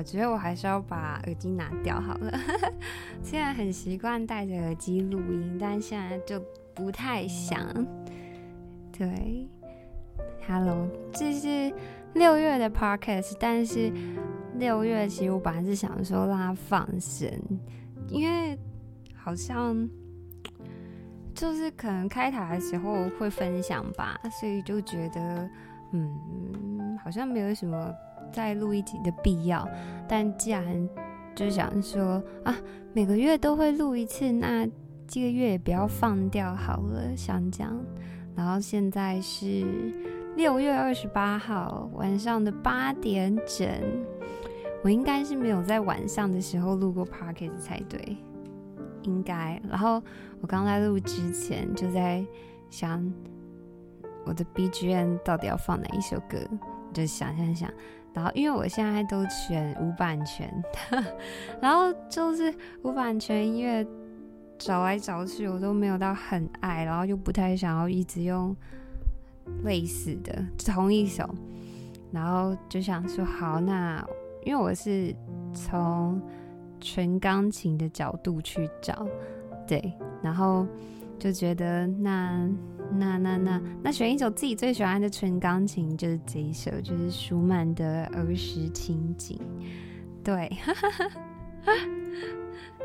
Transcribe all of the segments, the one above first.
我觉得我还是要把耳机拿掉好了。虽然很习惯戴着耳机录音，但现在就不太想。对，Hello，这是六月的 Podcast，但是六月其实我本来是想说让它放生，因为好像就是可能开台的时候会分享吧，所以就觉得嗯，好像没有什么再录一集的必要。但既然就想说啊，每个月都会录一次，那这个月也不要放掉好了，想讲。然后现在是六月二十八号晚上的八点整，我应该是没有在晚上的时候录过 podcast 才对，应该。然后我刚在录之前就在想我的 BGM 到底要放哪一首歌，就想想想。然后因为我现在都选无版权，然后就是无版权音乐。找来找去，我都没有到很爱，然后又不太想要一直用类似的同一首，然后就想说好，那因为我是从纯钢琴的角度去找，对，然后就觉得那那那那那选一首自己最喜欢的纯钢琴，就是这一首，就是舒曼的儿时情景，对。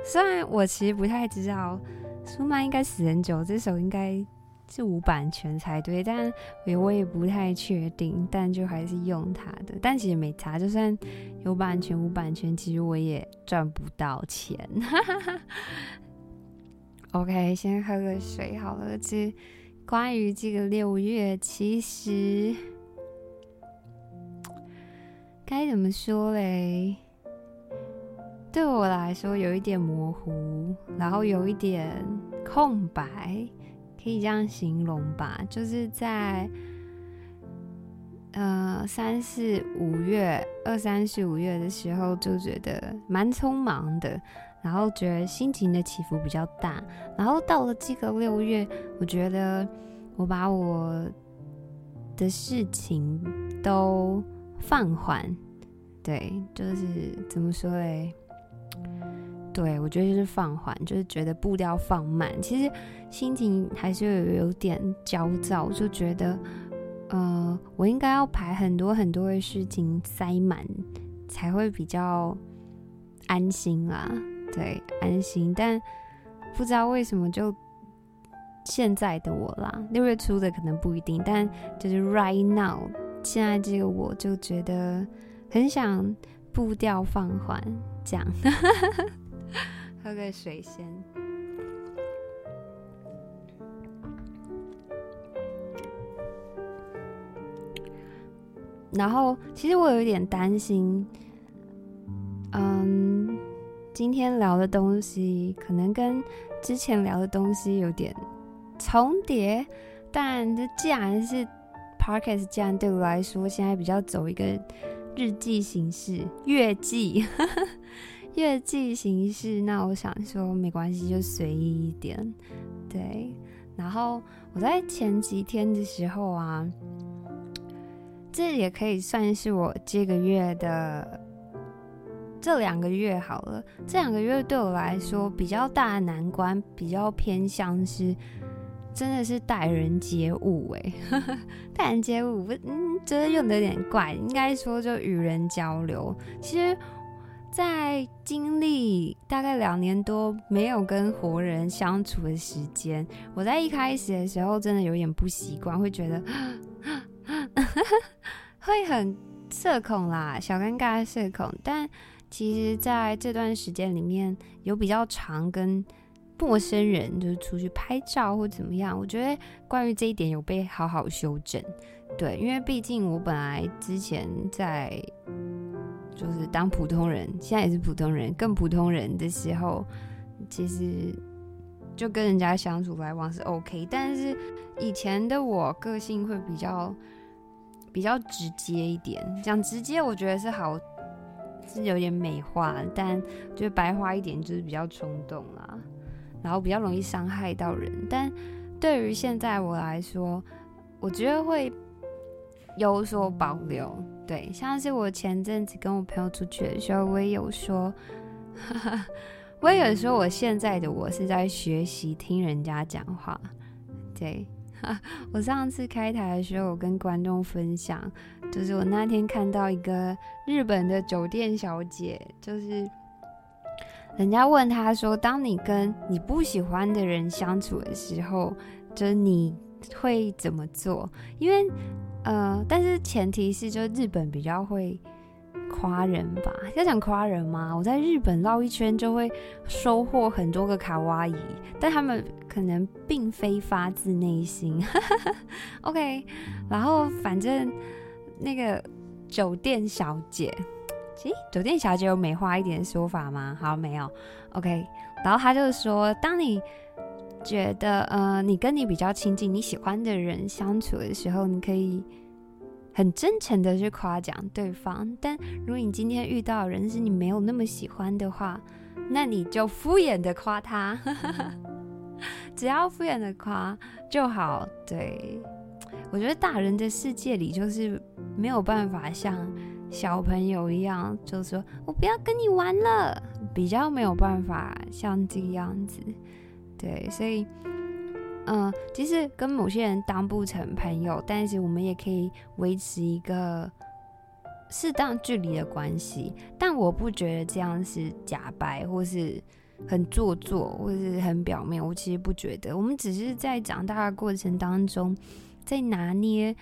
虽然我其实不太知道舒曼应该死很久，这首应该是无版权才对，但我也不太确定，但就还是用它的。但其实没差，就算有版权无版权，其实我也赚不到钱。OK，先喝个水好了。这关于这个六月，其实该怎么说嘞？对我来说有一点模糊，然后有一点空白，可以这样形容吧。就是在呃三四五月，二三四五月的时候，就觉得蛮匆忙的，然后觉得心情的起伏比较大。然后到了这个六月，我觉得我把我的事情都放缓，对，就是怎么说嘞？对，我觉得就是放缓，就是觉得步调放慢。其实心情还是有有点焦躁，就觉得，呃，我应该要排很多很多的事情塞满，才会比较安心啦。对，安心。但不知道为什么，就现在的我啦，六月初的可能不一定，但就是 right now，现在这个我就觉得很想步调放缓，这样。喝个水先。然后，其实我有一点担心，嗯，今天聊的东西可能跟之前聊的东西有点重叠，但这既然是 Podcast，既然对我来说现在比较走一个日记形式，月记。月记形式，那我想说没关系，就随意一点，对。然后我在前几天的时候啊，这也可以算是我这个月的这两个月好了。这两个月对我来说比较大的难关，比较偏向是真的是待人接物哎，待人接物，嗯，觉得用的有点怪，应该说就与人交流，其实。在经历大概两年多没有跟活人相处的时间，我在一开始的时候真的有点不习惯，会觉得 会很社恐啦，小尴尬的社恐。但其实在这段时间里面，有比较常跟陌生人就是出去拍照或怎么样，我觉得关于这一点有被好好修正。对，因为毕竟我本来之前在。就是当普通人，现在也是普通人，更普通人的时候，其实就跟人家相处来往是 OK。但是以前的我个性会比较比较直接一点，讲直接我觉得是好，是有点美化，但就白花一点就是比较冲动啦，然后比较容易伤害到人。但对于现在我来说，我觉得会有所保留。对，像是我前阵子跟我朋友出去的时候，我也有说，我也有说，我现在的我是在学习听人家讲话。对，我上次开台的时候，我跟观众分享，就是我那天看到一个日本的酒店小姐，就是人家问她说，当你跟你不喜欢的人相处的时候，就是你会怎么做？因为呃，但是前提是，就日本比较会夸人吧？要讲夸人吗？我在日本绕一圈就会收获很多个卡哇伊，但他们可能并非发自内心。OK，然后反正那个酒店小姐，咦，酒店小姐有美化一点说法吗？好，没有。OK，然后他就说，当你觉得呃，你跟你比较亲近、你喜欢的人相处的时候，你可以很真诚的去夸奖对方。但如果你今天遇到人是你没有那么喜欢的话，那你就敷衍的夸他，只要敷衍的夸就好。对，我觉得大人的世界里就是没有办法像小朋友一样，就是说我不要跟你玩了，比较没有办法像这个样子。对，所以，嗯、呃，其实跟某些人当不成朋友，但是我们也可以维持一个适当距离的关系。但我不觉得这样是假白，或是很做作，或是很表面。我其实不觉得，我们只是在长大的过程当中，在拿捏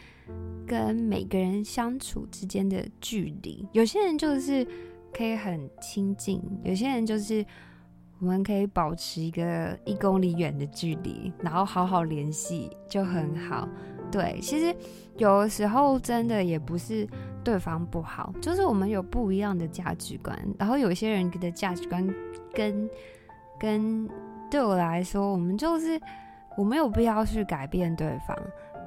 跟每个人相处之间的距离。有些人就是可以很亲近，有些人就是。我们可以保持一个一公里远的距离，然后好好联系就很好。对，其实有的时候真的也不是对方不好，就是我们有不一样的价值观，然后有些人的价值观跟跟对我来说，我们就是我没有必要去改变对方，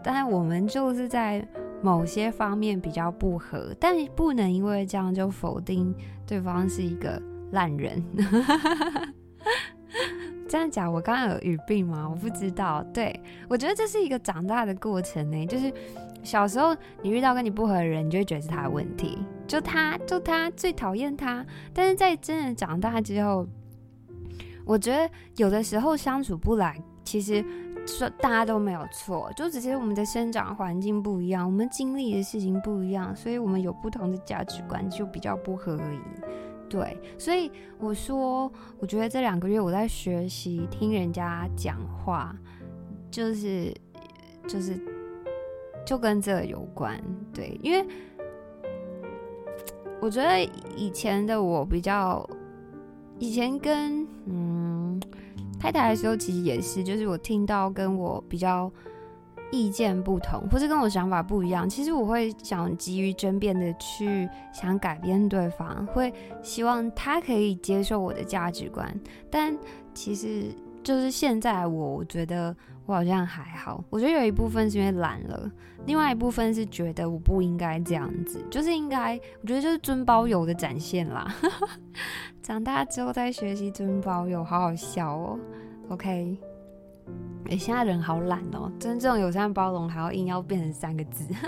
但我们就是在某些方面比较不合，但不能因为这样就否定对方是一个烂人。这样讲，我刚刚有语病吗？我不知道。对，我觉得这是一个长大的过程呢。就是小时候你遇到跟你不合的人，你就会觉得是他的问题，就他就他最讨厌他。但是在真的长大之后，我觉得有的时候相处不来，其实说大家都没有错，就只是我们的生长环境不一样，我们经历的事情不一样，所以我们有不同的价值观，就比较不合而已。对，所以我说，我觉得这两个月我在学习听人家讲话，就是就是就跟这有关。对，因为我觉得以前的我比较，以前跟嗯太太的时候，其实也是，就是我听到跟我比较。意见不同，或是跟我想法不一样，其实我会想急于争辩的去想改变对方，会希望他可以接受我的价值观。但其实就是现在我，我觉得我好像还好。我觉得有一部分是因为懒了，另外一部分是觉得我不应该这样子，就是应该，我觉得就是尊包友的展现啦。长大之后再学习尊包友，好好笑哦。OK。哎、现在人好懒哦！真正友善包容还要硬要变成三个字。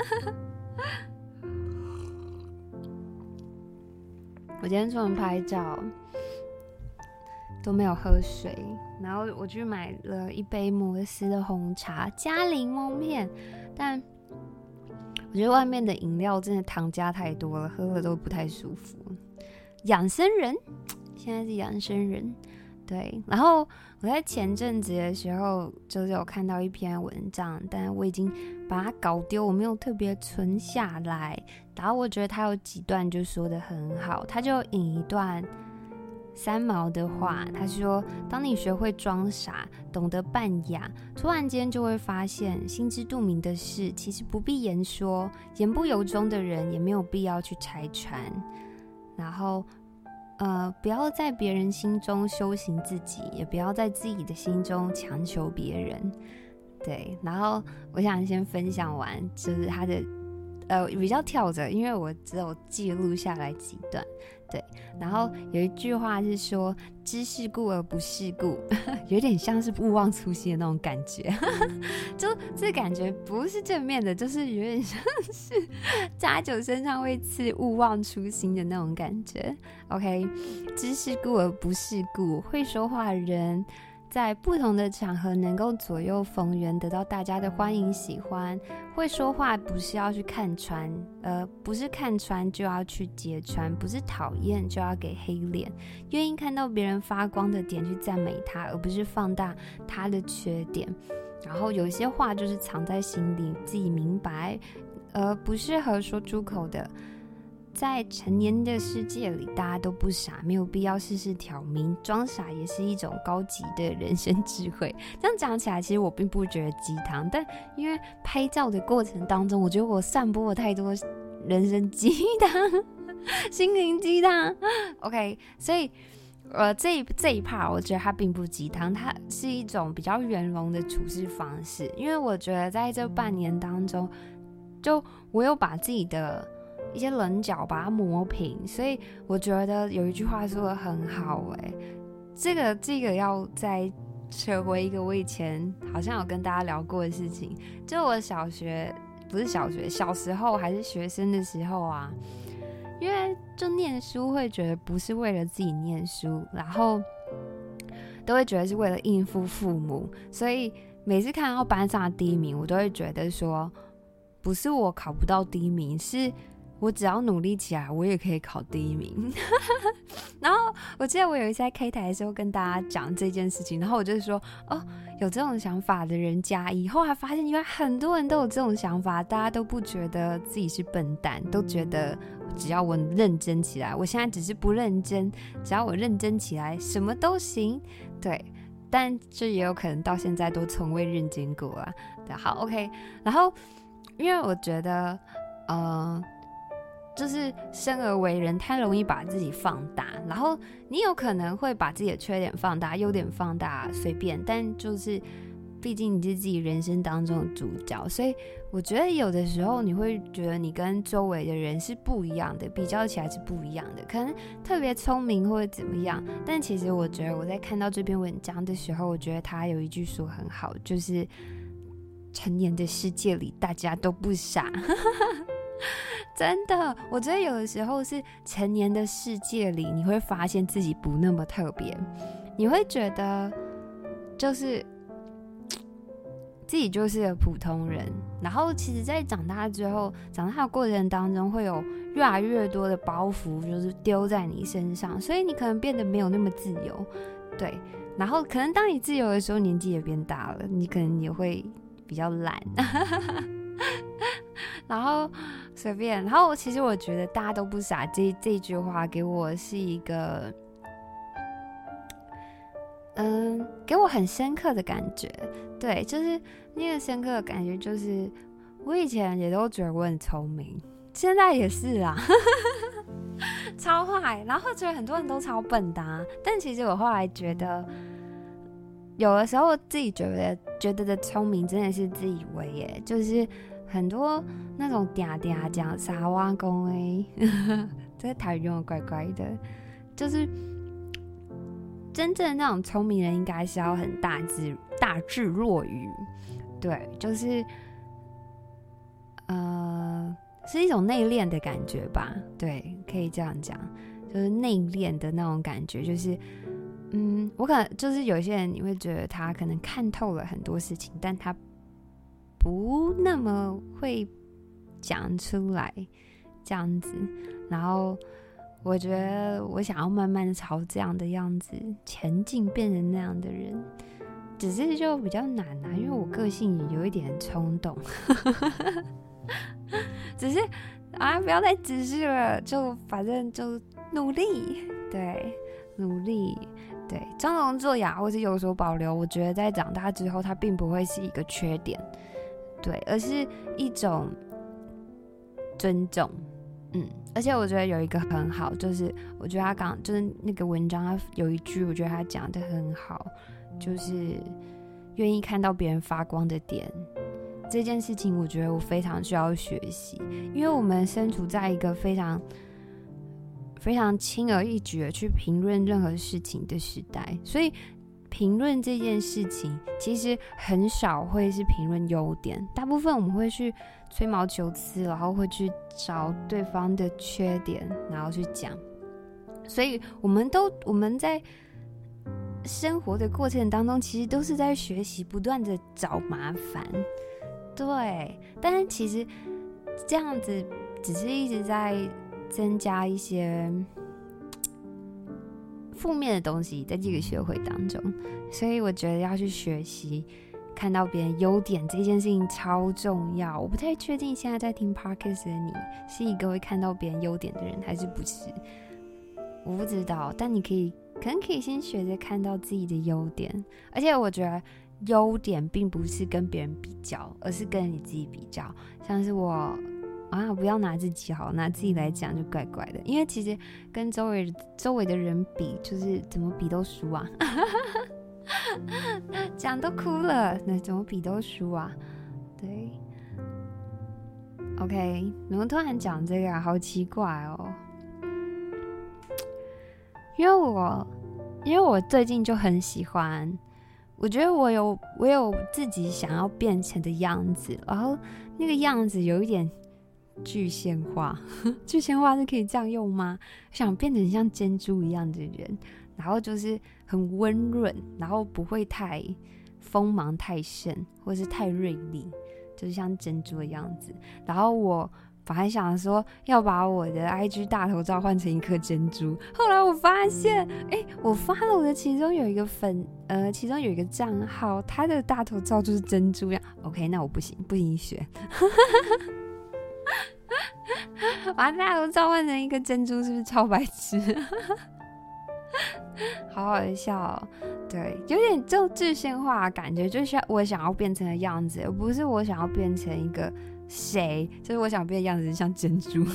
我今天出门拍照都没有喝水，然后我去买了一杯摩斯的红茶加柠檬片，但我觉得外面的饮料真的糖加太多了，喝了都不太舒服。养生人，现在是养生人。对，然后我在前阵子的时候，就是有看到一篇文章，但我已经把它搞丢，我没有特别存下来。然后我觉得他有几段就说得很好，他就引一段三毛的话，他说：“当你学会装傻，懂得扮哑，突然间就会发现，心知肚明的事其实不必言说，言不由衷的人也没有必要去拆穿。”然后。呃，不要在别人心中修行自己，也不要在自己的心中强求别人。对，然后我想先分享完，就是他的呃比较跳着，因为我只有记录下来几段。对，然后有一句话是说“知世故而不世故”，有点像是勿忘初心的那种感觉，就这感觉不是正面的，就是有点像是 加酒身上会刺“勿忘初心”的那种感觉。OK，“ 知世故而不世故”，会说话的人。在不同的场合能够左右逢源，得到大家的欢迎喜欢。会说话不是要去看穿，呃，不是看穿就要去揭穿，不是讨厌就要给黑脸。愿意看到别人发光的点去赞美他，而不是放大他的缺点。然后有一些话就是藏在心里，自己明白，而不适合说出口的。在成年的世界里，大家都不傻，没有必要事事挑明，装傻也是一种高级的人生智慧。这样讲起来，其实我并不觉得鸡汤，但因为拍照的过程当中，我觉得我散播了太多人生鸡汤、心灵鸡汤。OK，所以呃，这一这一 part 我觉得它并不鸡汤，它是一种比较圆融的处事方式。因为我觉得在这半年当中，就我有把自己的。一些棱角把它磨平，所以我觉得有一句话说得很好，欸，诶，这个这个要再扯回一个我以前好像有跟大家聊过的事情，就我小学不是小学，小时候还是学生的时候啊，因为就念书会觉得不是为了自己念书，然后都会觉得是为了应付父母，所以每次看到班上的第一名，我都会觉得说，不是我考不到第一名，是。我只要努力起来，我也可以考第一名。然后我记得我有一次在 K 台的时候跟大家讲这件事情，然后我就说：“哦，有这种想法的人加一。”后来发现，原来很多人都有这种想法，大家都不觉得自己是笨蛋，都觉得只要我认真起来，我现在只是不认真，只要我认真起来，什么都行。对，但这也有可能到现在都从未认真过啊。对，好，OK。然后，因为我觉得，呃。就是生而为人，太容易把自己放大，然后你有可能会把自己的缺点放大，优点放大，随便。但就是，毕竟你是自己人生当中的主角，所以我觉得有的时候你会觉得你跟周围的人是不一样的，比较起来是不一样的，可能特别聪明或者怎么样。但其实我觉得我在看到这篇文章的时候，我觉得他有一句说很好，就是成年的世界里大家都不傻。真的，我觉得有的时候是成年的世界里，你会发现自己不那么特别，你会觉得就是自己就是个普通人。然后，其实，在长大之后，长大的过程当中，会有越来越多的包袱，就是丢在你身上，所以你可能变得没有那么自由。对，然后可能当你自由的时候，年纪也变大了，你可能也会比较懒。然后随便，然后其实我觉得大家都不傻，这这句话给我是一个，嗯，给我很深刻的感觉。对，就是那个深刻的感觉，就是我以前也都觉得我很聪明，现在也是啊，超坏。然后觉得很多人都超笨的啊，但其实我后来觉得，有的时候自己觉得觉得的聪明真的是自以为耶，就是。很多那种嗲嗲讲撒哇公诶，这台语用的怪怪的，就是真正那种聪明人，应该是要很大智大智若愚，对，就是呃，是一种内敛的感觉吧，对，可以这样讲，就是内敛的那种感觉，就是嗯，我可能就是有些人你会觉得他可能看透了很多事情，但他。不那么会讲出来这样子，然后我觉得我想要慢慢的朝这样的样子前进，变成那样的人，只是就比较难啊，因为我个性也有一点冲动，只是啊，不要再只是了，就反正就努力，对，努力，对，装聋作哑或是有所保留，我觉得在长大之后，它并不会是一个缺点。对，而是一种尊重，嗯，而且我觉得有一个很好，就是我觉得他刚就是那个文章，他有一句，我觉得他讲得很好，就是愿意看到别人发光的点，这件事情，我觉得我非常需要学习，因为我们身处在一个非常非常轻而易举的去评论任何事情的时代，所以评论这件事情其实很少会是评论优点，大部分我们会去吹毛求疵，然后会去找对方的缺点，然后去讲。所以我们都我们在生活的过程当中，其实都是在学习，不断的找麻烦。对，但是其实这样子只是一直在增加一些负面的东西在这个社会当中，所以我觉得要去学习看到别人优点这件事情超重要。我不太确定现在在听 Podcast 的你是一个会看到别人优点的人还是不是，我不知道。但你可以可能可以先学着看到自己的优点，而且我觉得。优点并不是跟别人比较，而是跟你自己比较。像是我啊，不要拿自己好，拿自己来讲就怪怪的。因为其实跟周围周围的人比，就是怎么比都输啊，讲都哭了，那怎么比都输啊？对，OK，怎么突然讲这个啊？好奇怪哦。因为我因为我最近就很喜欢。我觉得我有我有自己想要变成的样子，然后那个样子有一点具象化，具象化是可以这样用吗？想变成像珍珠一样的人，然后就是很温润，然后不会太锋芒太盛，或是太锐利，就是像珍珠的样子。然后我。本来想说要把我的 IG 大头照换成一颗珍珠，后来我发现，哎，我发了我的其中有一个粉，呃，其中有一个账号，他的大头照就是珍珠呀。OK，那我不行，不行学，把大头召唤成一个珍珠，是不是超白痴？好好笑哦，对，有点就具象化感觉，就是我想要变成的样子，而不是我想要变成一个。谁？就是我想变的样子像珍珠，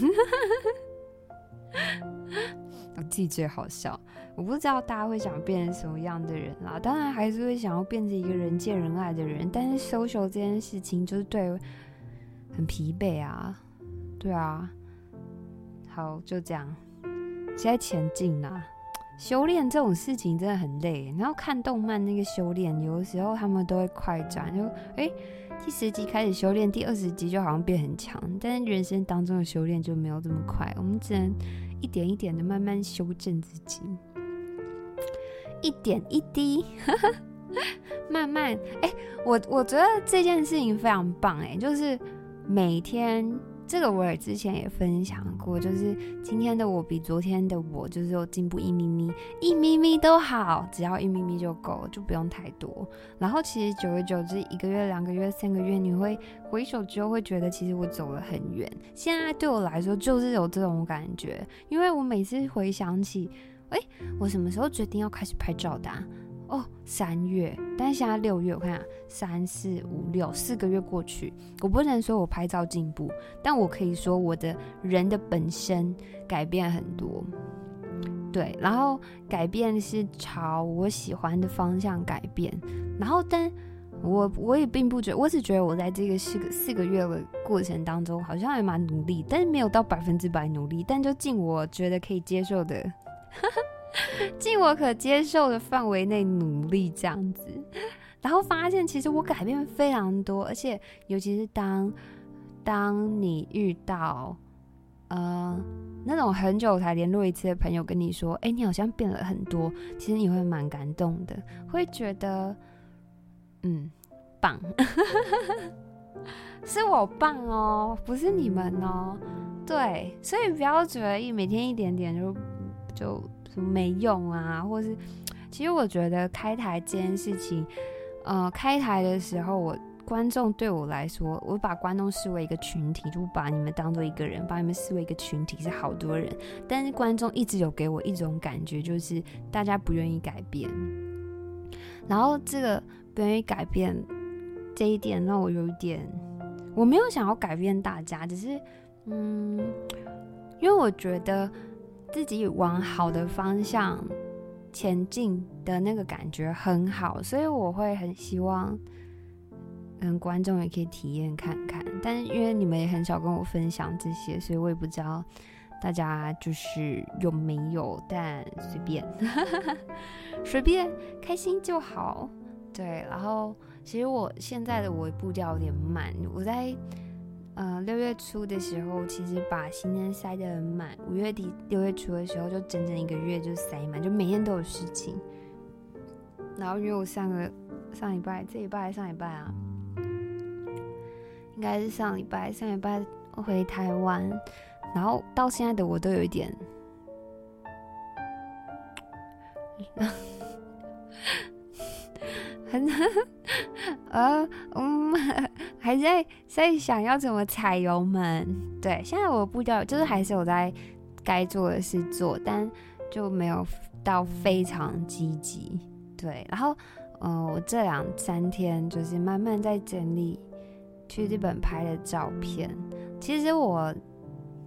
我自己最好笑。我不知道大家会想变成什么样的人啦，当然还是会想要变成一个人见人爱的人。但是 social 这件事情就是对很疲惫啊，对啊。好，就这样，现在前进啦。修炼这种事情真的很累，然后看动漫那个修炼，有的时候他们都会快转，就哎。第十集开始修炼，第二十集就好像变很强，但是人生当中的修炼就没有这么快，我们只能一点一点的慢慢修正自己，一点一滴，慢慢。哎、我我觉得这件事情非常棒，哎，就是每天。这个我也之前也分享过，就是今天的我比昨天的我就是有进步一咪咪，一咪咪都好，只要一咪咪就够，就不用太多。然后其实久而久之，一个月、两个月、三个月，你会回首之后会觉得，其实我走了很远。现在对我来说就是有这种感觉，因为我每次回想起，哎，我什么时候决定要开始拍照的？哦，三月，但现在六月，我看啊，三四五六四个月过去，我不能说我拍照进步，但我可以说我的人的本身改变很多，对，然后改变是朝我喜欢的方向改变，然后但我我也并不觉得，我只觉得我在这个四个四个月的过程当中，好像还蛮努力，但是没有到百分之百努力，但就尽我觉得可以接受的。尽我可接受的范围内努力这样子，然后发现其实我改变非常多，而且尤其是当当你遇到呃那种很久才联络一次的朋友跟你说，哎，你好像变了很多，其实你会蛮感动的，会觉得嗯棒，是我棒哦，不是你们哦，对，所以不要觉得一每天一点点就就。什么没用啊，或是，其实我觉得开台这件事情，呃，开台的时候，我观众对我来说，我把观众视为一个群体，就把你们当做一个人，把你们视为一个群体是好多人，但是观众一直有给我一种感觉，就是大家不愿意改变，然后这个不愿意改变这一点让我有一点，我没有想要改变大家，只是，嗯，因为我觉得。自己往好的方向前进的那个感觉很好，所以我会很希望，嗯，观众也可以体验看看。但因为你们也很少跟我分享这些，所以我也不知道大家就是有没有。但随便，随便开心就好。对，然后其实我现在的我步调有点慢，我在。呃，六月初的时候，其实把行程塞得很满。五月底六月初的时候，就整整一个月就塞满，就每天都有事情。然后因为我上个上礼拜，这礼拜还上礼拜啊，应该是上礼拜，上礼拜回台湾，然后到现在的我都有一点。很，呃，嗯，还在在想要怎么踩油门。对，现在我步调就是还是有在该做的事做，但就没有到非常积极。对，然后，呃，我这两三天就是慢慢在整理去日本拍的照片。其实我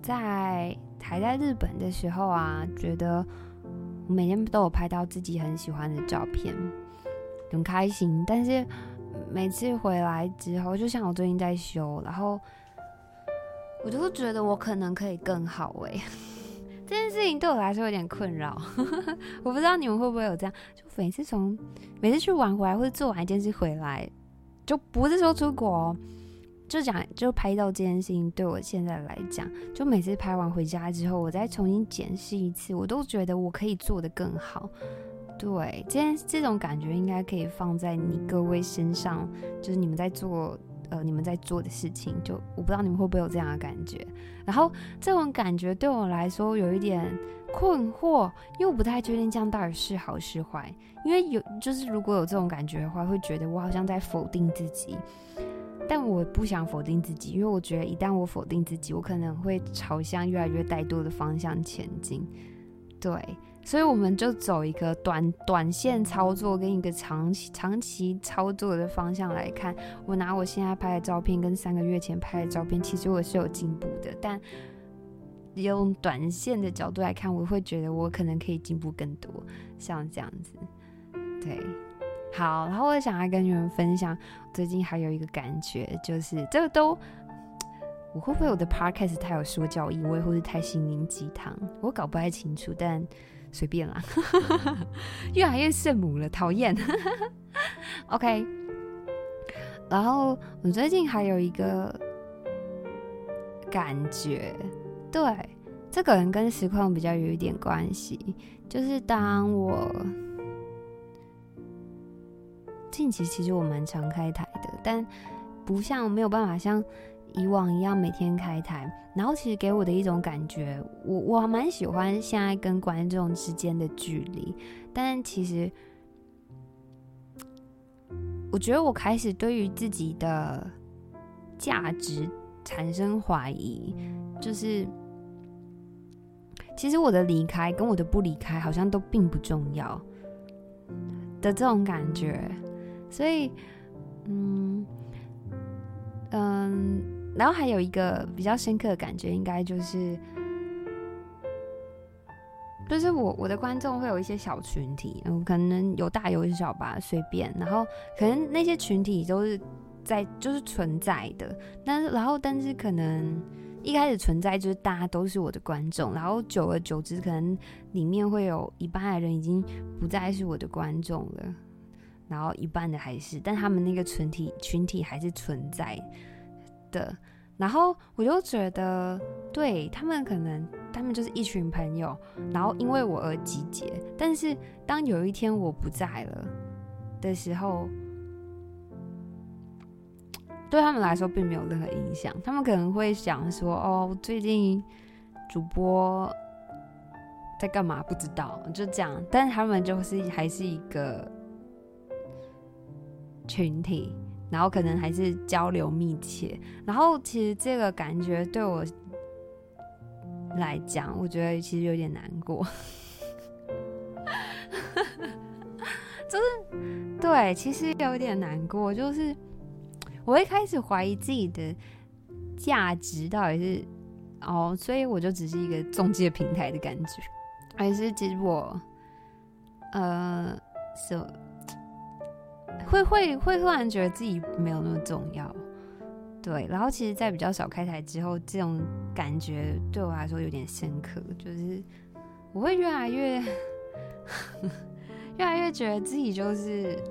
在还在日本的时候啊，觉得我每天都有拍到自己很喜欢的照片。很开心，但是每次回来之后，就像我最近在修，然后我就会觉得我可能可以更好哎、这件事情对我来说有点困扰，我不知道你们会不会有这样，就每次从每次去玩回来或者做完一件事回来，就不是说出国，就讲就拍照这件事情，对我现在来讲，就每次拍完回家之后，我再重新检视一次，我都觉得我可以做得更好。对，这件这种感觉应该可以放在你各位身上，就是你们在做呃你们在做的事情，就我不知道你们会不会有这样的感觉。然后这种感觉对我来说有一点困惑，因为我不太确定这样到底是好是坏。因为有就是如果有这种感觉的话，会觉得我好像在否定自己，但我不想否定自己，因为我觉得一旦我否定自己，我可能会朝向越来越怠惰的方向前进。对。所以我们就走一个短短线操作跟一个长期长期操作的方向来看。我拿我现在拍的照片跟三个月前拍的照片，其实我是有进步的。但用短线的角度来看，我会觉得我可能可以进步更多，像这样子。对，好，然后我想要跟你们分享，最近还有一个感觉，就是这个都，我会不会我的 podcast 太有说教意味，或是太心灵鸡汤？我搞不太清楚，但。随便啦，越来越圣母了，讨厌。OK，然后我最近还有一个感觉，对，这个能跟实况比较有一点关系，就是当我近期其实我蛮常开台的，但不像没有办法像。以往一样每天开台，然后其实给我的一种感觉，我我蛮喜欢现在跟观众之间的距离，但其实我觉得我开始对于自己的价值产生怀疑，就是其实我的离开跟我的不离开好像都并不重要的这种感觉，所以嗯嗯。然后还有一个比较深刻的感觉，应该就是，就是我我的观众会有一些小群体，嗯，可能有大有小吧，随便。然后可能那些群体都是在就是存在的，但是然后但是可能一开始存在就是大家都是我的观众，然后久而久之，可能里面会有一半的人已经不再是我的观众了，然后一半的还是，但他们那个群体群体还是存在的，然后我就觉得，对，他们可能，他们就是一群朋友，然后因为我而集结。但是当有一天我不在了的时候，对他们来说并没有任何影响。他们可能会想说：“哦，最近主播在干嘛？不知道。”就这样。但是他们就是还是一个群体。然后可能还是交流密切，然后其实这个感觉对我来讲，我觉得其实有点难过，就是对，其实有点难过，就是我会开始怀疑自己的价值到底是哦，所以我就只是一个中介平台的感觉，还是其实我呃，是。会会会忽然觉得自己没有那么重要。对，然后其实，在比较少开台之后，这种感觉对我来说有点深刻，就是我会越来越 越来越觉得自己就是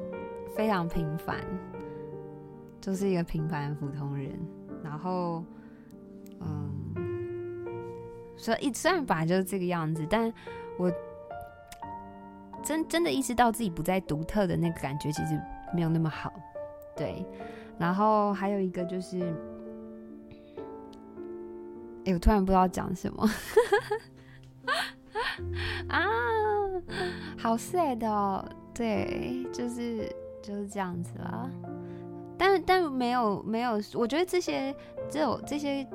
非常平凡，就是一个平凡的普通人。然后，嗯，所以虽然本来就是这个样子，但我真真的意识到自己不再独特的那个感觉，其实没有那么好。对。然后还有一个就是，哎，我突然不知道讲什么，啊，好 sad 哦，对，就是就是这样子啦。但但没有没有，我觉得这些这种这些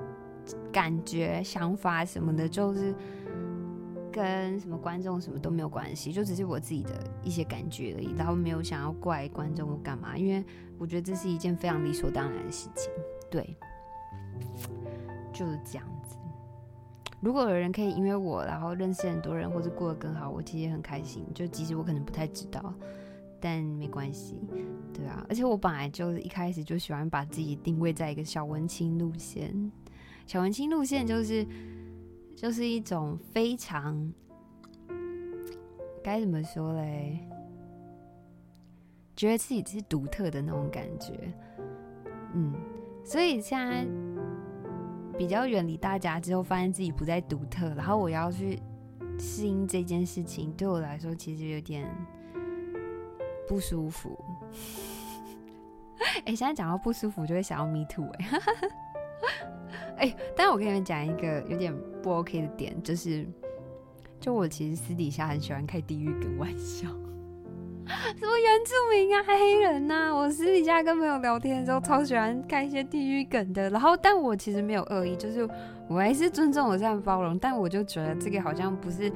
感觉、想法什么的，就是跟什么观众什么都没有关系，就只是我自己的一些感觉而已。然后没有想要怪观众或干嘛，因为。我觉得这是一件非常理所当然的事情，对，就是这样子。如果有人可以因为我，然后认识很多人，或者过得更好，我其实也很开心。就即使我可能不太知道，但没关系，对啊。而且我本来就一开始就喜欢把自己定位在一个小文青路线，小文青路线就是就是一种非常该怎么说嘞？觉得自己是独特的那种感觉，嗯，所以现在比较远离大家之后，发现自己不再独特，然后我要去适应这件事情，对我来说其实有点不舒服。哎、现在讲到不舒服，就会想要 me too 哎、欸，哎、但我跟你们讲一个有点不 OK 的点，就是，就我其实私底下很喜欢开地狱梗玩笑。什么原住民啊，黑人呐、啊？我私底下跟朋友聊天的时候，超喜欢开一些地狱梗的。然后，但我其实没有恶意，就是我还是尊重、我这样包容。但我就觉得这个好像不是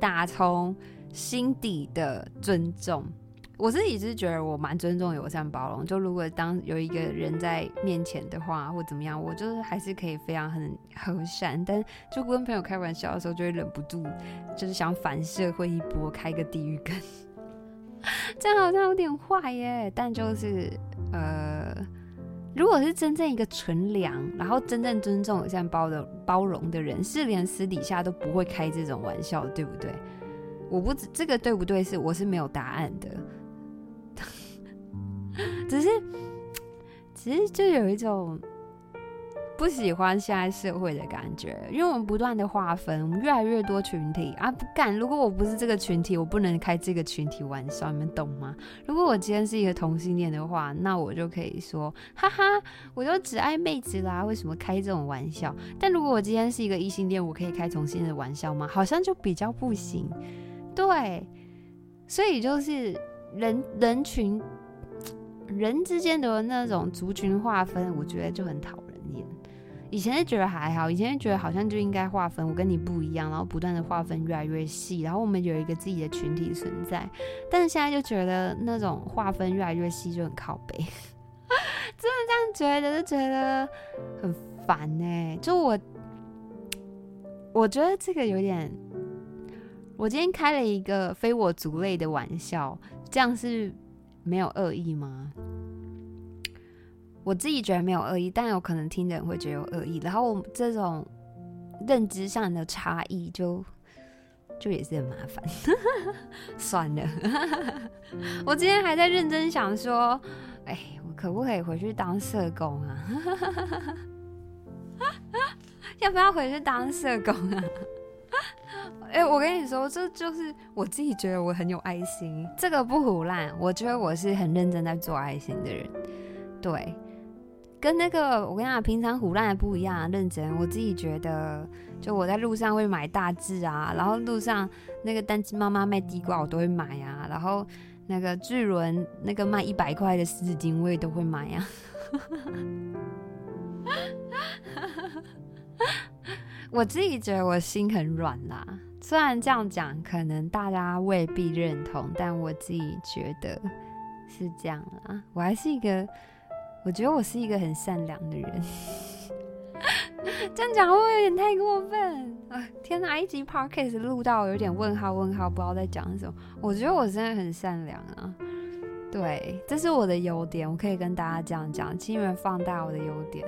打从心底的尊重。我自己是觉得我蛮尊重、友善、包容。就如果当有一个人在面前的话，或怎么样，我就是还是可以非常很和善。但就跟朋友开玩笑的时候，就会忍不住，就是想反社会一波，开个地狱梗。这样好像有点坏耶，但就是呃，如果是真正一个纯良，然后真正尊重、友善包的包容的人，是连私底下都不会开这种玩笑，对不对？我不知这个对不对，是我是没有答案的，只是 只是就有一种。不喜欢现在社会的感觉，因为我们不断的划分，我们越来越多群体啊，不干！如果我不是这个群体，我不能开这个群体玩笑，你们懂吗？如果我今天是一个同性恋的话，那我就可以说，哈哈，我就只爱妹子啦，为什么开这种玩笑？但如果我今天是一个异性恋，我可以开同性恋的玩笑吗？好像就比较不行。对，所以就是人人群人之间的那种族群划分，我觉得就很讨人厌。以前是觉得还好，以前是觉得好像就应该划分，我跟你不一样，然后不断的划分越来越细，然后我们有一个自己的群体存在。但是现在就觉得那种划分越来越细就很靠北，真的这样觉得就觉得很烦呢、就我，我觉得这个有点，我今天开了一个非我族类的玩笑，这样是没有恶意吗？我自己觉得没有恶意，但有可能听的人会觉得有恶意。然后我这种认知上的差异，就就也是很麻烦。算了，我今天还在认真想说，哎，我可不可以回去当社工啊？要不要回去当社工啊？哎，我跟你说，这就是我自己觉得我很有爱心，这个不唬烂。我觉得我是很认真在做爱心的人，对。跟那个我跟你讲，平常唬烂不一样，认真。我自己觉得，就我在路上会买大志啊，然后路上那个单亲妈妈卖地瓜，我都会买啊。然后那个巨轮那个卖一百块的湿纸巾，我也都会买啊。我自己觉得我心很软啦，虽然这样讲可能大家未必认同，但我自己觉得是这样啊。我还是一个。我觉得我是一个很善良的人，这样讲会不会有点太过分啊？天哪，一集 podcast 录到有点问号问号，不知道在讲什么。我觉得我真的很善良啊，对，这是我的优点，我可以跟大家这样讲，请你们放大我的优点，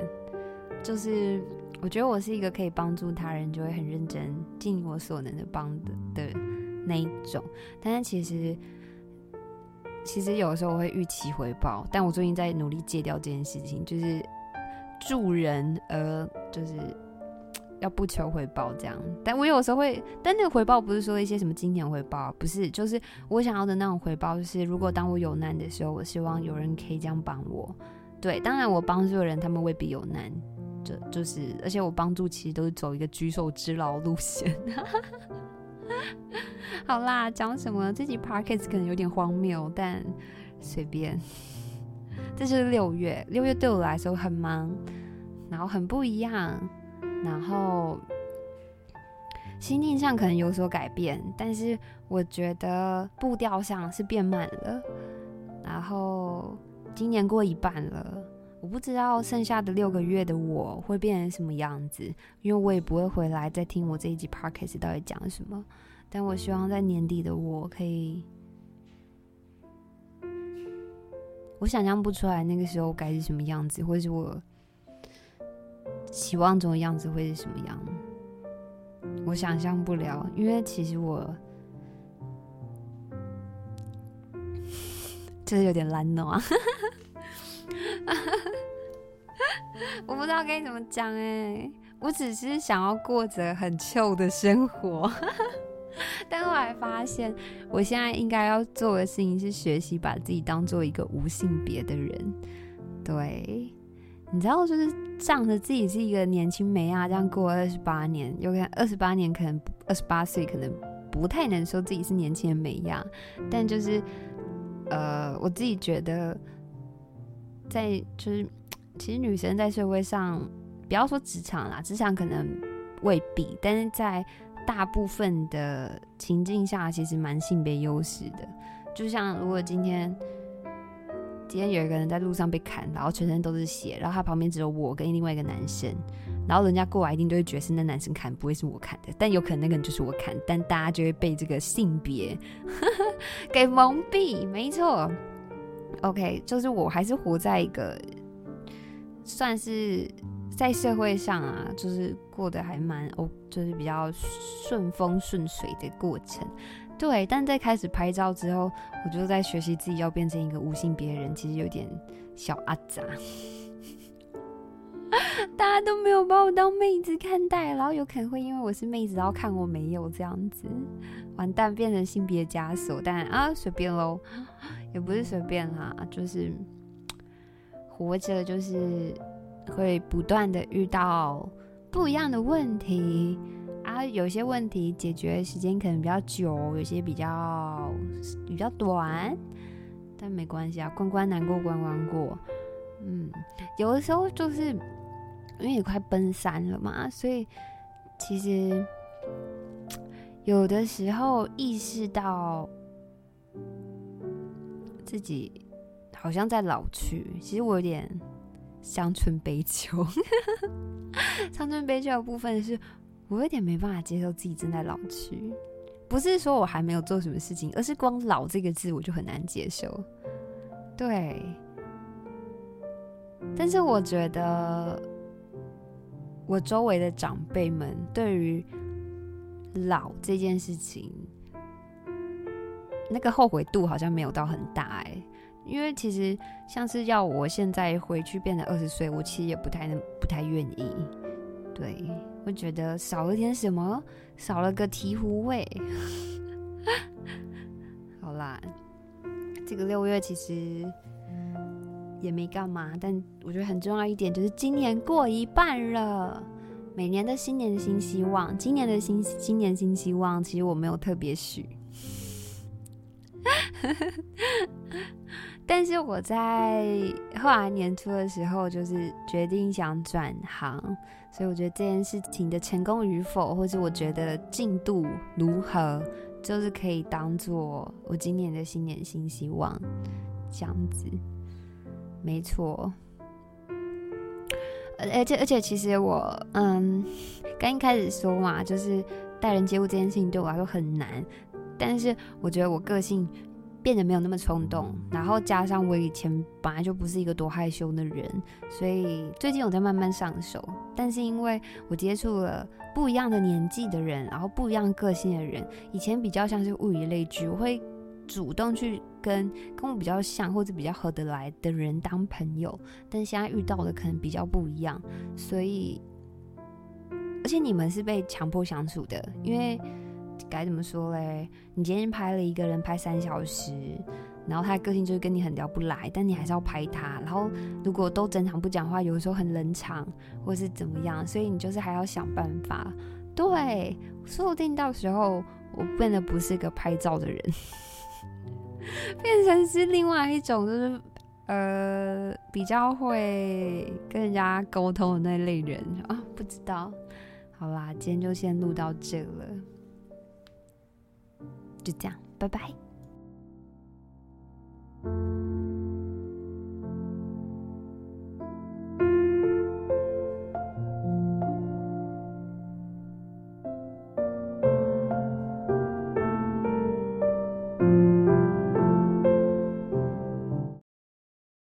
就是我觉得我是一个可以帮助他人就会很认真、尽我所能的帮的的那一种，但是其实其实有的时候我会预期回报，但我最近在努力戒掉这件事情，就是助人而就是。要不求回报这样，但我有时候会，但那个回报不是说一些什么金钱回报，不是，就是我想要的那种回报，就是如果当我有难的时候，我希望有人可以这样帮我。对，当然我帮助的人，他们未必有难，就就是，而且我帮助其实都是走一个举手之劳路线。好啦，讲什么？这集 podcast 可能有点荒谬，但随便。这是六月，六月对我来说很忙，然后很不一样。然后心境上可能有所改变，但是我觉得步调上是变慢了。然后今年过一半了，我不知道剩下的六个月的我会变成什么样子，因为我也不会回来再听我这一集 podcast 到底讲什么。但我希望在年底的我可以，我想象不出来那个时候该是什么样子，或是我。期望中的样子会是什么样？我想象不了，因为其实我 就是有点懒惰啊，我不知道该怎么讲哎，我只是想要过着很旧的生活，但后来发现，我现在应该要做的事情是学习把自己当做一个无性别的人，对。你知道，就是仗着自己是一个年轻美亚，这样过二十八年，有可能二十八年，可能二十八岁，可能不太能说自己是年轻的美亚。但就是，呃，我自己觉得，在就是，其实女生在社会上，不要说职场啦，职场可能未必，但是在大部分的情境下，其实蛮性别优势的。就像如果今天。今天有一个人在路上被砍，然后全身都是血，然后他旁边只有我跟另外一个男生，然后人家过来一定都会觉得是那男生砍，不会是我砍的，但有可能那个人就是我砍，但大家就会被这个性别 给蒙蔽。没错，OK，就是我还是活在一个算是在社会上啊，就是过得还蛮哦，就是比较顺风顺水的过程。对，但在开始拍照之后，我就在学习自己要变成一个无性别人，其实有点小阿杂。大家都没有把我当妹子看待，然后有可能会因为我是妹子，然后看我没有这样子，完蛋变成性别枷锁。但啊，随便喽，也不是随便啦，就是活着，就是会不断的遇到不一样的问题。啊，有些问题解决时间可能比较久，有些比较比较短，但没关系啊，关关难过关关过。嗯，有的时候就是因为也快奔三了嘛，所以其实有的时候意识到自己好像在老去，其实我有点乡村悲秋。乡村悲秋的部分是。我有点没办法接受自己正在老去，不是说我还没有做什么事情，而是光“老”这个字我就很难接受。对，但是我觉得我周围的长辈们对于老这件事情，那个后悔度好像没有到很大哎，因为其实像是要我现在回去变成二十岁，我其实也不太能，不太愿意。对。会觉得少了点什么，少了个醍醐味。好啦，这个六月其实也没干嘛，但我觉得很重要一点就是今年过一半了。每年的新年新希望，今年的新新年新希望，其实我没有特别许。但是我在后来年初的时候，就是决定想转行。所以我觉得这件事情的成功与否，或者我觉得进度如何，就是可以当做我今年的新年新希望，这样子，没错。而且而且，其实我嗯，刚一开始说嘛，就是待人接物这件事情对我来说很难，但是我觉得我个性变得没有那么冲动，然后加上我以前本来就不是一个多害羞的人，所以最近我在慢慢上手。但是因为我接触了不一样的年纪的人，然后不一样个性的人，以前比较像是物以类聚，我会主动去跟跟我比较像或者比较合得来的人当朋友，但现在遇到的可能比较不一样，所以而且你们是被强迫相处的，因为。该怎么说嘞？你今天拍了一个人拍三小时，然后他的个性就是跟你很聊不来，但你还是要拍他。然后如果都整场不讲话，有的时候很冷场，或是怎么样，所以你就是还要想办法。对，说不定到时候我变得不是个拍照的人，变成是另外一种，就是呃比较会跟人家沟通的那类人啊。不知道，好啦，今天就先录到这了。就这样拜拜。